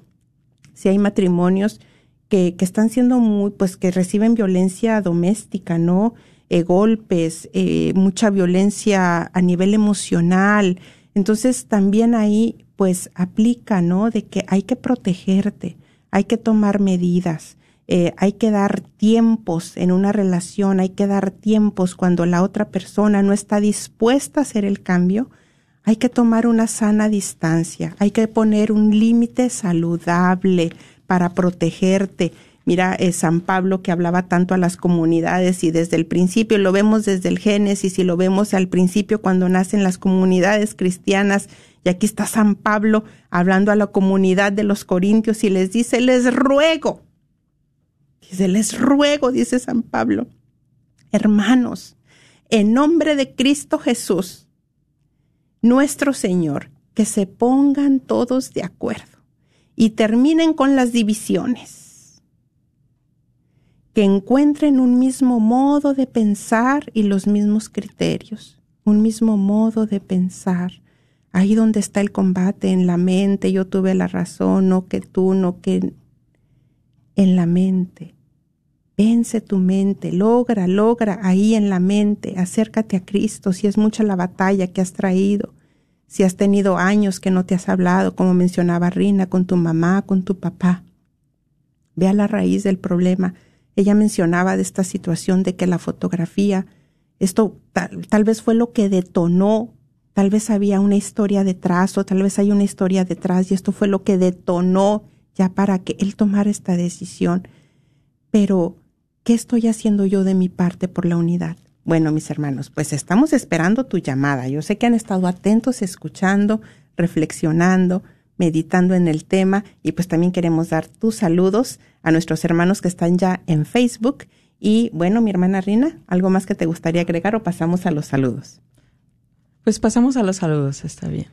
si hay matrimonios que, que, están siendo muy, pues que reciben violencia doméstica, ¿no? Eh, golpes, eh, mucha violencia a nivel emocional. Entonces también ahí pues aplica, ¿no? De que hay que protegerte, hay que tomar medidas, eh, hay que dar tiempos en una relación, hay que dar tiempos cuando la otra persona no está dispuesta a hacer el cambio, hay que tomar una sana distancia, hay que poner un límite saludable para protegerte. Mira, eh, San Pablo que hablaba tanto a las comunidades y desde el principio, lo vemos desde el Génesis y lo vemos al principio cuando nacen las comunidades cristianas. Y aquí está San Pablo hablando a la comunidad de los Corintios y les dice, les ruego. Dice, les ruego, dice San Pablo, hermanos, en nombre de Cristo Jesús, nuestro Señor, que se pongan todos de acuerdo y terminen con las divisiones que encuentren un mismo modo de pensar y los mismos criterios, un mismo modo de pensar. Ahí donde está el combate, en la mente, yo tuve la razón, no que tú, no que en la mente. Vence tu mente, logra, logra ahí en la mente, acércate a Cristo si es mucha la batalla que has traído, si has tenido años que no te has hablado, como mencionaba Rina, con tu mamá, con tu papá. Ve a la raíz del problema ella mencionaba de esta situación de que la fotografía, esto tal, vez fue lo que detonó, tal vez había una historia detrás o tal vez hay una historia detrás y esto fue lo que detonó ya para que él tomara esta decisión. Pero, ¿qué estoy haciendo yo de mi parte por la unidad? Bueno, mis hermanos, pues estamos esperando tu llamada. Yo sé que han estado atentos, escuchando, reflexionando, meditando en el tema y pues también queremos dar tus saludos a nuestros hermanos que están ya en Facebook. Y bueno, mi hermana Rina, ¿algo más que te gustaría agregar o pasamos a los saludos? Pues pasamos a los saludos, está bien.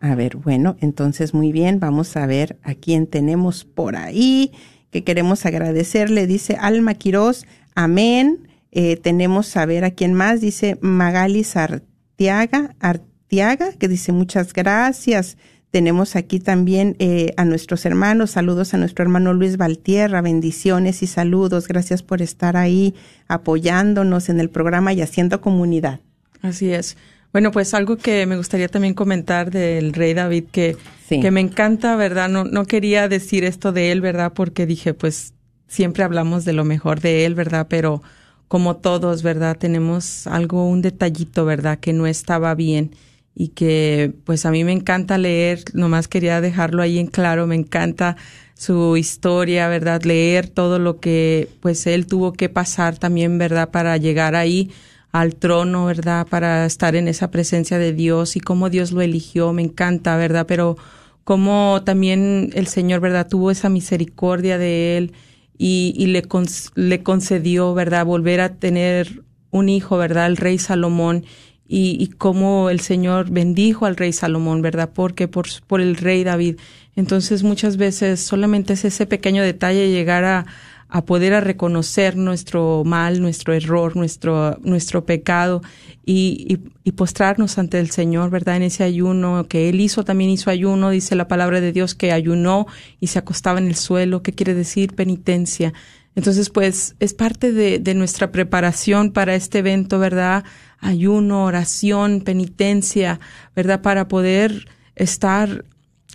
A ver, bueno, entonces muy bien, vamos a ver a quién tenemos por ahí, que queremos agradecerle, dice Alma Quiroz, amén. Eh, tenemos a ver a quién más, dice Magali Artiaga, Artiaga, que dice muchas gracias. Tenemos aquí también eh, a nuestros hermanos, saludos a nuestro hermano Luis Valtierra, bendiciones y saludos. Gracias por estar ahí apoyándonos en el programa y haciendo comunidad. Así es. Bueno, pues algo que me gustaría también comentar del rey David, que, que me encanta, ¿verdad? No, no quería decir esto de él, ¿verdad? Porque dije, pues siempre hablamos de lo mejor de él, ¿verdad? Pero como todos, ¿verdad? Tenemos algo, un detallito, ¿verdad? Que no estaba bien y que pues a mí me encanta leer, nomás quería dejarlo ahí en claro, me encanta su historia, ¿verdad? Leer todo lo que pues él tuvo que pasar también, ¿verdad? Para llegar ahí al trono, ¿verdad? Para estar en esa presencia de Dios y cómo Dios lo eligió, me encanta, ¿verdad? Pero cómo también el Señor, ¿verdad? Tuvo esa misericordia de él y, y le, le concedió, ¿verdad? Volver a tener un hijo, ¿verdad? El rey Salomón y, y cómo el Señor bendijo al rey Salomón, ¿verdad? Porque por, por el rey David. Entonces muchas veces solamente es ese pequeño detalle llegar a, a poder a reconocer nuestro mal, nuestro error, nuestro, nuestro pecado y, y, y, postrarnos ante el Señor, ¿verdad? En ese ayuno que Él hizo, también hizo ayuno, dice la palabra de Dios que ayunó y se acostaba en el suelo, ¿qué quiere decir penitencia? Entonces, pues es parte de, de nuestra preparación para este evento, ¿verdad? ayuno, oración, penitencia, ¿verdad? Para poder estar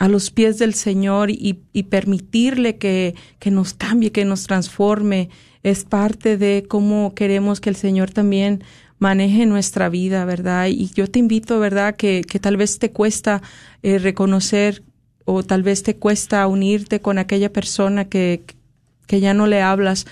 a los pies del Señor y, permitirle que, que, nos cambie, que nos transforme. Es parte de cómo queremos que el Señor también maneje nuestra vida, ¿verdad? Y yo te invito, ¿verdad? Que, que tal vez te cuesta eh, reconocer o tal vez te cuesta unirte con aquella persona que, que ya no le hablas,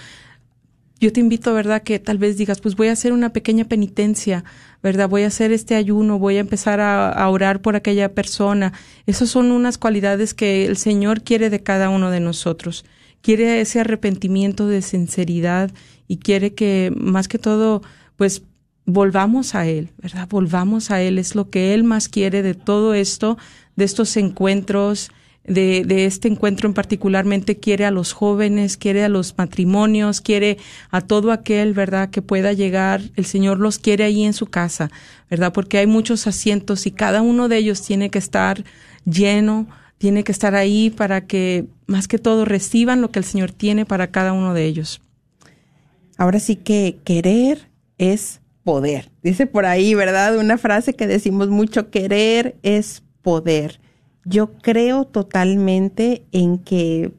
yo te invito, ¿verdad? Que tal vez digas, pues voy a hacer una pequeña penitencia, ¿verdad? Voy a hacer este ayuno, voy a empezar a, orar por aquella persona. Esas son unas cualidades que el Señor quiere de cada uno de nosotros. Quiere ese arrepentimiento de sinceridad y quiere que más que todo, pues volvamos a Él, ¿verdad? Volvamos a Él. Es lo que Él más quiere de todo esto, de estos encuentros, de, de, este encuentro en particularmente quiere a los jóvenes, quiere a los matrimonios, quiere a todo aquel, ¿verdad?, que pueda llegar. El Señor los quiere ahí en su casa, ¿verdad? Porque hay muchos asientos y cada uno de ellos tiene que estar lleno, tiene que estar ahí para que más que todo reciban lo que el Señor tiene para cada uno de ellos. Ahora sí que querer es poder. Dice por ahí, ¿verdad? Una frase que decimos mucho, querer es poder. Yo creo totalmente en que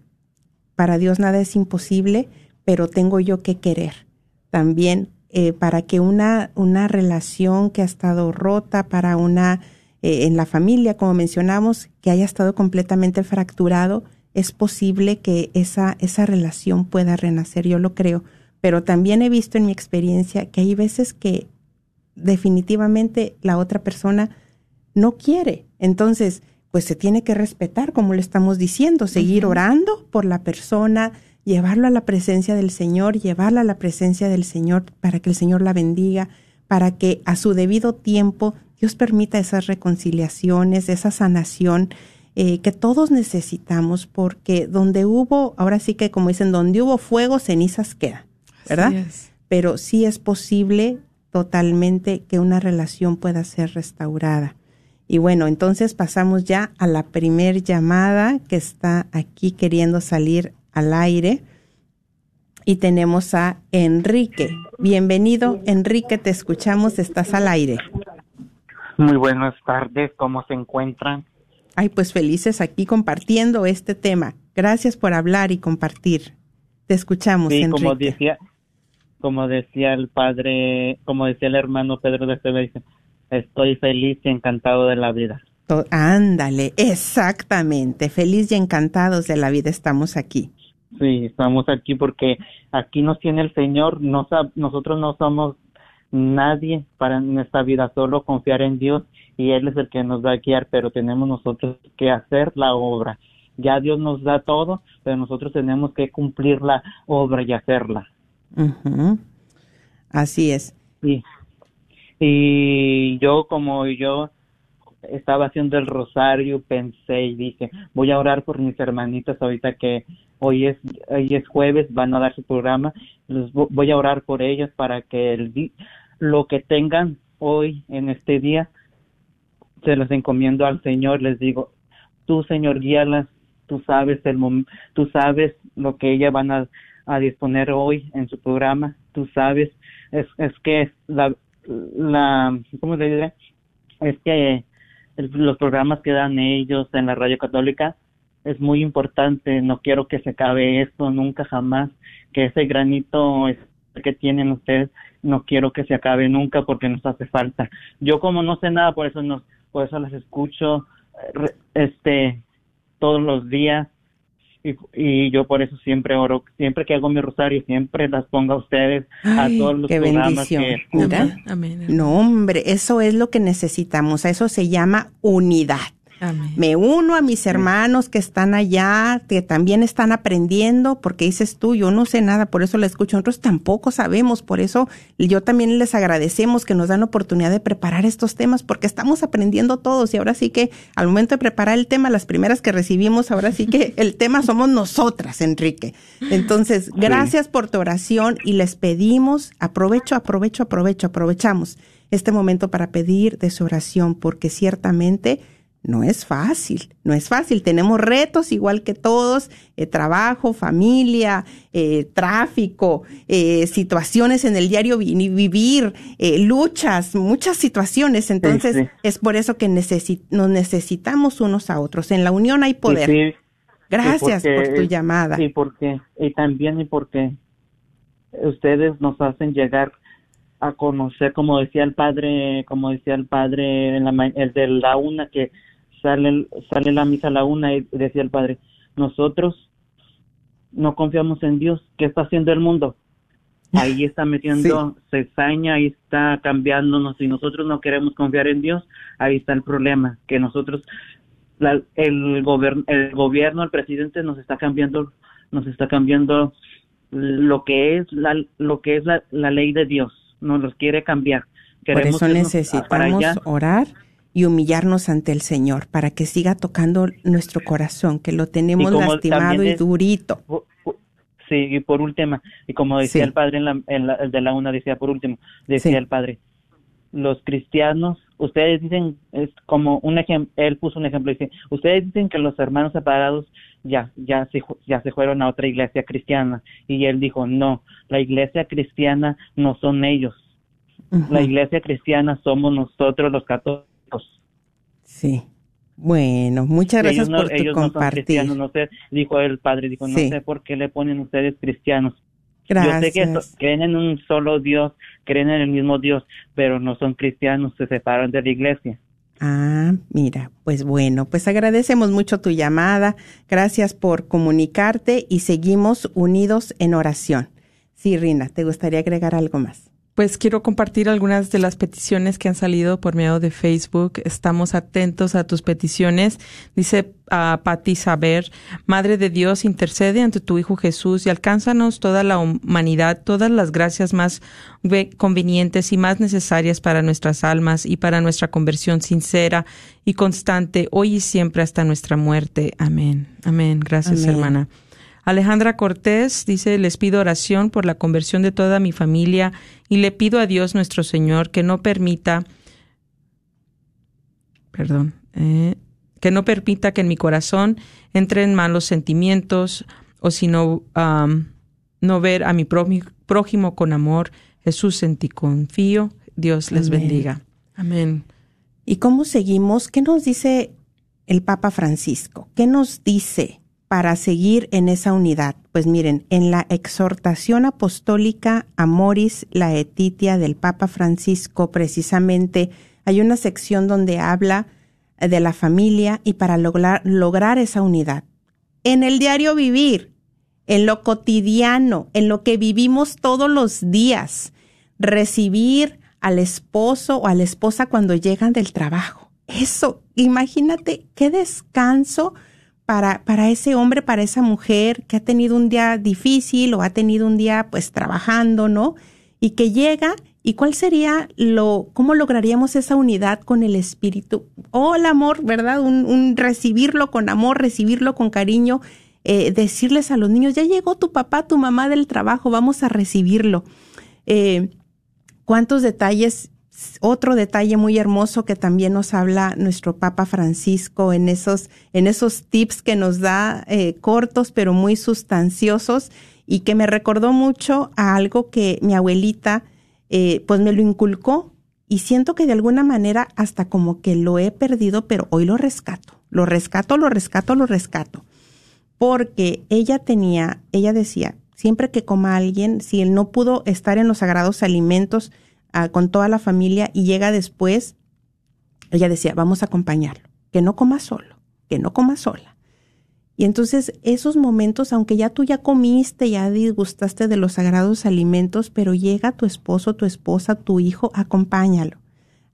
para Dios nada es imposible, pero tengo yo que querer. También eh, para que una, una relación que ha estado rota, para una, eh, en la familia, como mencionamos, que haya estado completamente fracturado, es posible que esa, esa relación pueda renacer, yo lo creo, pero también he visto en mi experiencia que hay veces que definitivamente la otra persona no quiere. Entonces, pues se tiene que respetar, como le estamos diciendo, seguir orando por la persona, llevarlo a la presencia del Señor, llevarla a la presencia del Señor para que el Señor la bendiga, para que a su debido tiempo Dios permita esas reconciliaciones, esa sanación eh, que todos necesitamos, porque donde hubo, ahora sí que como dicen, donde hubo fuego, cenizas quedan, ¿verdad? Pero sí es posible totalmente que una relación pueda ser restaurada. Y bueno, entonces pasamos ya a la primer llamada que está aquí queriendo salir al aire. Y tenemos a Enrique. Bienvenido, Enrique, te escuchamos, estás al aire. Muy buenas tardes, ¿cómo se encuentran? Ay, pues felices aquí compartiendo este tema. Gracias por hablar y compartir. Te escuchamos, sí, como decía, como decía el padre, como decía el hermano Pedro de Sevilla, Estoy feliz y encantado de la vida. Ándale, exactamente. Feliz y encantados de la vida estamos aquí. Sí, estamos aquí porque aquí nos tiene el Señor. nosotros no somos nadie para nuestra vida, solo confiar en Dios y Él es el que nos va a guiar, pero tenemos nosotros que hacer la obra. Ya Dios nos da todo, pero nosotros tenemos que cumplir la obra y hacerla. Así es. Sí. Y yo como yo estaba haciendo el rosario, pensé y dije, voy a orar por mis hermanitas ahorita que hoy es, hoy es jueves, van a dar su programa, los voy a orar por ellas para que el, lo que tengan hoy en este día, se los encomiendo al Señor, les digo, tú Señor guíalas, tú sabes el tú sabes lo que ellas van a, a disponer hoy en su programa, tú sabes, es, es que la, la, ¿cómo se dice? Es que los programas que dan ellos en la radio católica es muy importante, no quiero que se acabe esto nunca jamás, que ese granito que tienen ustedes no quiero que se acabe nunca porque nos hace falta. Yo como no sé nada, por eso nos, por eso las escucho eh, este todos los días y, yo por eso siempre oro, siempre que hago mi rosario, siempre las pongo a ustedes, a todos los qué programas bendición. No, hombre, eso es lo que necesitamos, a eso se llama unidad. Me uno a mis hermanos que están allá, que también están aprendiendo, porque dices tú, yo no sé nada, por eso la escucho. Nosotros tampoco sabemos, por eso yo también les agradecemos que nos dan la oportunidad de preparar estos temas, porque estamos aprendiendo todos y ahora sí que al momento de preparar el tema, las primeras que recibimos, ahora sí que el tema somos nosotras, Enrique. Entonces, gracias por tu oración y les pedimos, aprovecho, aprovecho, aprovecho, aprovechamos este momento para pedir de su oración, porque ciertamente no es fácil, no es fácil. Tenemos retos igual que todos, eh, trabajo, familia, eh, tráfico, eh, situaciones en el diario vivir, luchas, muchas situaciones. Entonces es por eso que nos necesitamos unos a otros. En la unión hay poder. Gracias por tu llamada. Y porque y también y porque ustedes nos hacen llegar a conocer, como decía el padre, como decía el padre en la, el de la una que sale, sale la misa a la una y decía el padre, nosotros no confiamos en Dios, ¿qué está haciendo el mundo? Ahí está metiendo cesaña, ahí está cambiándonos y nosotros no queremos confiar en Dios, ahí está el problema, que nosotros, el, el gobierno, el presidente nos está cambiando, nos está cambiando lo que es la, lo que es la, ley de Dios, nos los quiere cambiar. Queremos Por eso necesitamos orar y humillarnos ante el Señor para que siga tocando nuestro corazón, que lo tenemos lastimado y durito. Sí, y por último, y como decía el padre en la, en la, de la una, decía por último, decía el padre, los cristianos, ustedes dicen, es como un ejemplo, él puso un ejemplo, dice, ustedes dicen que los hermanos separados ya, ya se, ya se fueron a otra iglesia cristiana, y él dijo, no, la iglesia cristiana no son ellos, la iglesia cristiana somos nosotros los católicos Sí. Bueno, muchas gracias por tu compartir. No, sé, dijo el padre, dijo, no sé por qué le ponen ustedes cristianos. Gracias. Yo sé que creen en un solo Dios, creen en el mismo Dios, pero no son cristianos, se separan de la iglesia. Ah, mira, pues bueno, pues agradecemos mucho tu llamada, gracias por comunicarte y seguimos unidos en oración. Sí, Rina, ¿te gustaría agregar algo más? Pues quiero compartir algunas de las peticiones que han salido por medio de Facebook. Estamos atentos a tus peticiones. Dice a uh, Patti Saber, Madre de Dios, intercede ante tu Hijo Jesús y alcánzanos toda la humanidad, todas las gracias más convenientes y más necesarias para nuestras almas y para nuestra conversión sincera y constante, hoy y siempre hasta nuestra muerte. Amén. Amén. Gracias, Amén. hermana. Alejandra Cortés dice, les pido oración por la conversión de toda mi familia y le pido a Dios nuestro Señor que no permita, perdón, eh, que no permita que en mi corazón entren malos sentimientos o sino um, no ver a mi prójimo con amor. Jesús en ti confío. Dios les Amén. bendiga. Amén. ¿Y cómo seguimos? ¿Qué nos dice el Papa Francisco? ¿Qué nos dice para seguir en esa unidad? Pues miren, en la exhortación apostólica Amoris Laetitia del Papa Francisco, precisamente hay una sección donde habla de la familia y para lograr, lograr esa unidad. En el diario vivir, en lo cotidiano, en lo que vivimos todos los días, recibir al esposo o a la esposa cuando llegan del trabajo. Eso, imagínate qué descanso para, para ese hombre, para esa mujer que ha tenido un día difícil o ha tenido un día pues trabajando, ¿no? Y que llega y cuál sería lo, cómo lograríamos esa unidad con el espíritu. Oh, el amor, ¿verdad? Un, un recibirlo con amor, recibirlo con cariño, eh, decirles a los niños, ya llegó tu papá, tu mamá del trabajo, vamos a recibirlo. Eh, cuántos detalles, otro detalle muy hermoso que también nos habla nuestro Papa Francisco en esos, en esos tips que nos da eh, cortos pero muy sustanciosos y que me recordó mucho a algo que mi abuelita eh, pues me lo inculcó y siento que de alguna manera hasta como que lo he perdido, pero hoy lo rescato, lo rescato, lo rescato, lo rescato. Porque ella tenía, ella decía, siempre que coma alguien, si él no pudo estar en los sagrados alimentos con toda la familia y llega después, ella decía, vamos a acompañarlo, que no coma solo, que no coma sola. Y entonces esos momentos, aunque ya tú ya comiste, ya disgustaste de los sagrados alimentos, pero llega tu esposo, tu esposa, tu hijo, acompáñalo.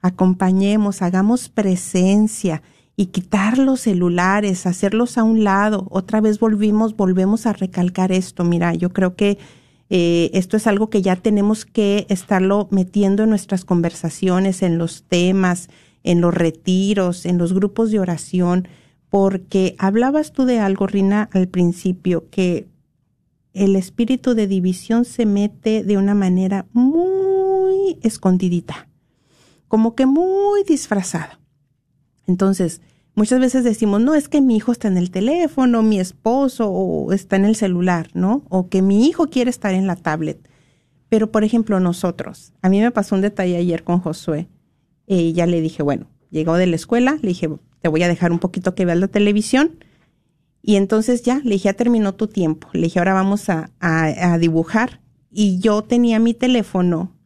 Acompañemos, hagamos presencia y quitar los celulares, hacerlos a un lado. Otra vez volvimos, volvemos a recalcar esto. Mira, yo creo que eh, esto es algo que ya tenemos que estarlo metiendo en nuestras conversaciones, en los temas, en los retiros, en los grupos de oración, porque hablabas tú de algo, Rina, al principio, que el espíritu de división se mete de una manera muy escondidita, como que muy disfrazada. Entonces, muchas veces decimos, no, es que mi hijo está en el teléfono, mi esposo o está en el celular, ¿no? O que mi hijo quiere estar en la tablet. Pero, por ejemplo, nosotros, a mí me pasó un detalle ayer con Josué. Y ya le dije, bueno, llegó de la escuela, le dije, te voy a dejar un poquito que veas la televisión. Y entonces ya, le dije, ya terminó tu tiempo. Le dije, ahora vamos a, a, a dibujar. Y yo tenía mi teléfono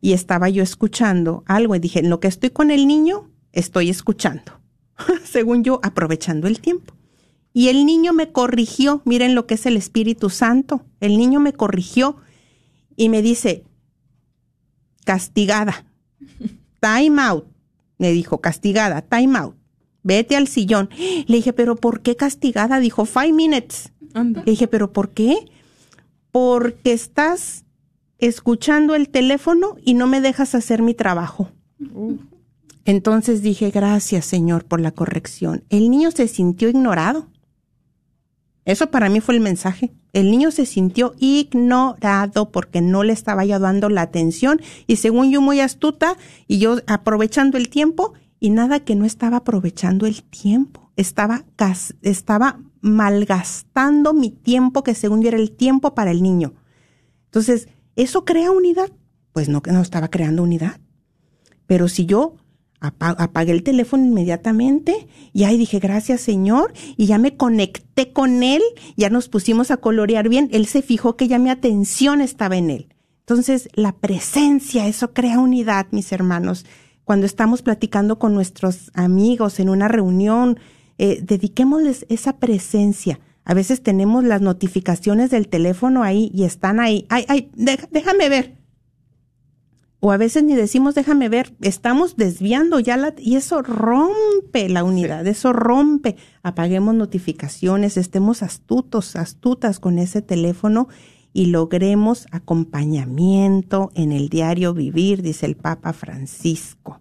y estaba yo escuchando algo. Y dije, en lo que estoy con el niño, estoy escuchando. Según yo, aprovechando el tiempo. Y el niño me corrigió. Miren lo que es el Espíritu Santo. El niño me corrigió y me dice, castigada. Time out. Me dijo, castigada, time out. Vete al sillón. Le dije, pero ¿por qué castigada? Dijo, five minutes. Anda. Le dije, pero ¿por qué? Porque estás escuchando el teléfono y no me dejas hacer mi trabajo. Entonces dije, gracias Señor por la corrección. El niño se sintió ignorado. Eso para mí fue el mensaje. El niño se sintió ignorado porque no le estaba yo dando la atención y según yo muy astuta y yo aprovechando el tiempo y nada que no estaba aprovechando el tiempo. Estaba, estaba malgastando mi tiempo que según yo era el tiempo para el niño. Entonces, ¿eso crea unidad? Pues no, no estaba creando unidad. Pero si yo apagué el teléfono inmediatamente y ahí dije, gracias Señor, y ya me conecté con Él, ya nos pusimos a colorear bien, Él se fijó que ya mi atención estaba en Él. Entonces, la presencia, eso crea unidad, mis hermanos. cuando estamos platicando con nuestros amigos en una reunión, eh, dediquémosles esa presencia. A veces tenemos las notificaciones del teléfono ahí y están ahí. Ay, ay, déjame ver. O a veces ni decimos déjame ver, estamos desviando ya la, y eso rompe la unidad, eso rompe. Apaguemos notificaciones, estemos astutos, astutas con ese teléfono y logremos acompañamiento en el diario vivir, dice el Papa Francisco.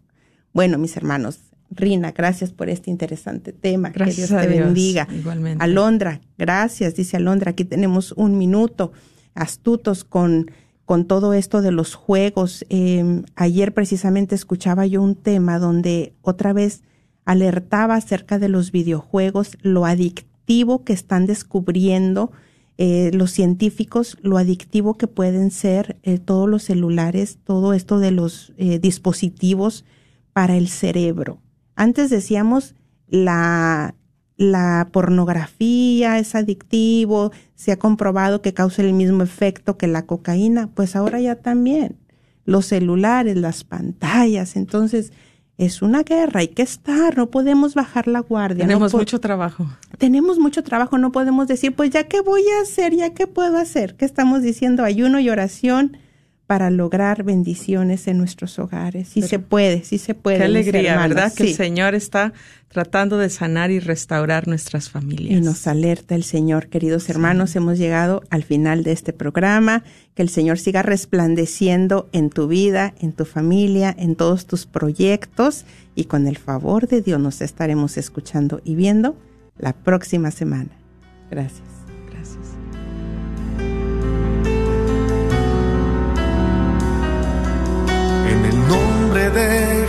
Bueno, mis hermanos, Rina, gracias por este interesante tema. Gracias que Dios te bendiga. Igualmente. Alondra, gracias, dice Alondra. Aquí tenemos un minuto. Astutos con, con todo esto de los juegos. Eh, ayer precisamente escuchaba yo un tema donde otra vez alertaba acerca de los videojuegos, lo adictivo que están descubriendo eh, los científicos, lo adictivo que pueden ser eh, todos los celulares, todo esto de los eh, dispositivos para el cerebro. Antes decíamos la, la pornografía es adictivo, se ha comprobado que causa el mismo efecto que la cocaína, pues ahora ya también. Los celulares, las pantallas, entonces es una guerra, hay que estar, no podemos bajar la guardia. Tenemos no mucho trabajo. Tenemos mucho trabajo, no podemos decir, pues ya qué voy a hacer, ya qué puedo hacer. ¿Qué estamos diciendo? Ayuno y oración para lograr bendiciones en nuestros hogares. Sí se puede, sí se puede. Qué alegría. ¿verdad? Que el Señor está tratando de sanar y restaurar nuestras familias. Y nos alerta el Señor, queridos hermanos, hemos llegado al final de este programa. Que el Señor siga resplandeciendo en tu vida, en tu familia, en todos tus proyectos y con el favor de Dios nos estaremos escuchando y viendo la próxima semana. Gracias.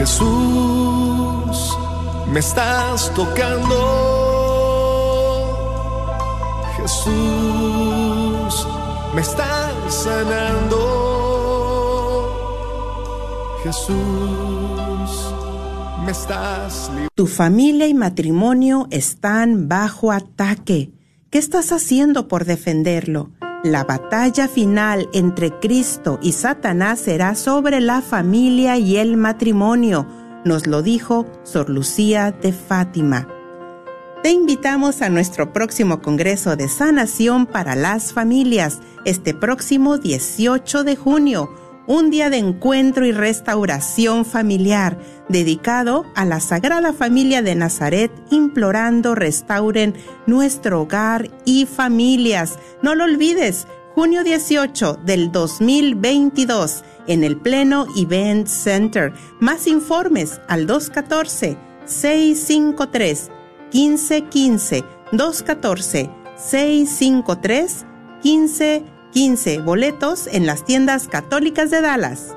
Jesús, me estás tocando. Jesús, me estás sanando. Jesús, me estás Tu familia y matrimonio están bajo ataque. ¿Qué estás haciendo por defenderlo? La batalla final entre Cristo y Satanás será sobre la familia y el matrimonio, nos lo dijo Sor Lucía de Fátima. Te invitamos a nuestro próximo Congreso de Sanación para las Familias, este próximo 18 de junio, un día de encuentro y restauración familiar, dedicado a la Sagrada Familia de Nazaret, implorando restauren nuestro hogar y familias. No lo olvides, junio 18 del 2022, en el Pleno Event Center. Más informes al 214 653 1515 214 653 1515 boletos en las tiendas católicas de Dallas.